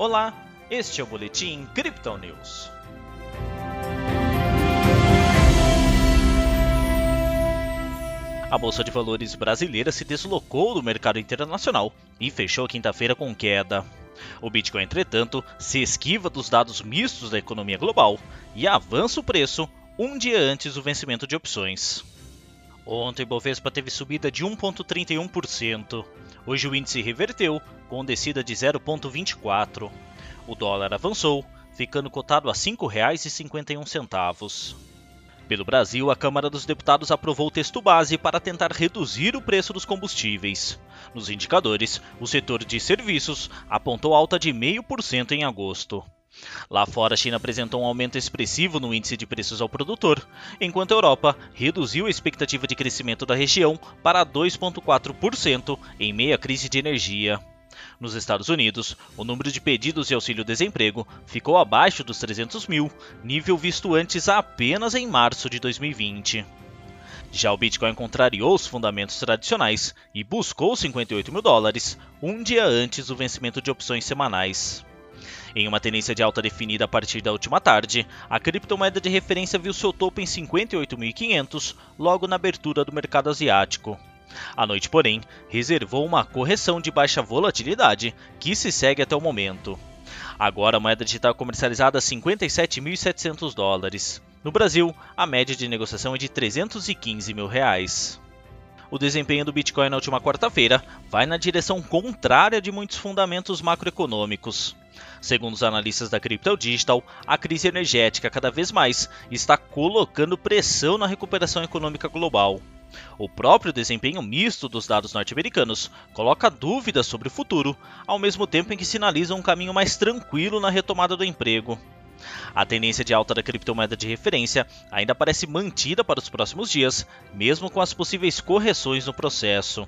Olá, este é o Boletim Crypto News. A Bolsa de Valores brasileira se deslocou do mercado internacional e fechou quinta-feira com queda. O Bitcoin, entretanto, se esquiva dos dados mistos da economia global e avança o preço um dia antes do vencimento de opções. Ontem, Bovespa teve subida de 1,31%. Hoje o índice reverteu, com descida de 0,24%. O dólar avançou, ficando cotado a R$ 5,51. Pelo Brasil, a Câmara dos Deputados aprovou o texto base para tentar reduzir o preço dos combustíveis. Nos indicadores, o setor de serviços apontou alta de 0,5% em agosto. Lá fora, a China apresentou um aumento expressivo no índice de preços ao produtor, enquanto a Europa reduziu a expectativa de crescimento da região para 2,4% em meio à crise de energia. Nos Estados Unidos, o número de pedidos de auxílio-desemprego ficou abaixo dos 300 mil, nível visto antes apenas em março de 2020. Já o Bitcoin contrariou os fundamentos tradicionais e buscou 58 mil dólares, um dia antes do vencimento de opções semanais. Em uma tendência de alta definida a partir da última tarde, a criptomoeda de referência viu seu topo em 58.500 logo na abertura do mercado asiático. A noite, porém, reservou uma correção de baixa volatilidade, que se segue até o momento. Agora a moeda digital é comercializada a 57.700 dólares. No Brasil, a média de negociação é de 315 mil reais o desempenho do Bitcoin na última quarta-feira vai na direção contrária de muitos fundamentos macroeconômicos. Segundo os analistas da Crypto Digital, a crise energética cada vez mais está colocando pressão na recuperação econômica global. O próprio desempenho misto dos dados norte-americanos coloca dúvidas sobre o futuro, ao mesmo tempo em que sinaliza um caminho mais tranquilo na retomada do emprego. A tendência de alta da criptomoeda de referência ainda parece mantida para os próximos dias, mesmo com as possíveis correções no processo.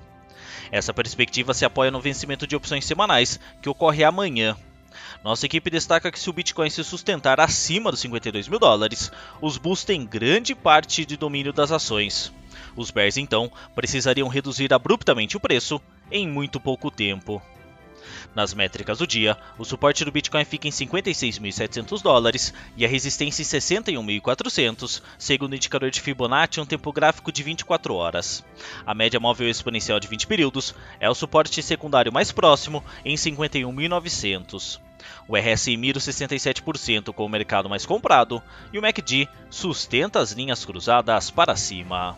Essa perspectiva se apoia no vencimento de opções semanais, que ocorre amanhã. Nossa equipe destaca que se o Bitcoin se sustentar acima dos 52 mil dólares, os bulls têm grande parte de domínio das ações. Os bears, então, precisariam reduzir abruptamente o preço em muito pouco tempo. Nas métricas do dia, o suporte do Bitcoin fica em 56.700 dólares e a resistência em 61.400, segundo o indicador de Fibonacci um tempo gráfico de 24 horas. A média móvel exponencial de 20 períodos é o suporte secundário mais próximo em 51.900. O RSI mira 67% com o mercado mais comprado e o MACD sustenta as linhas cruzadas para cima.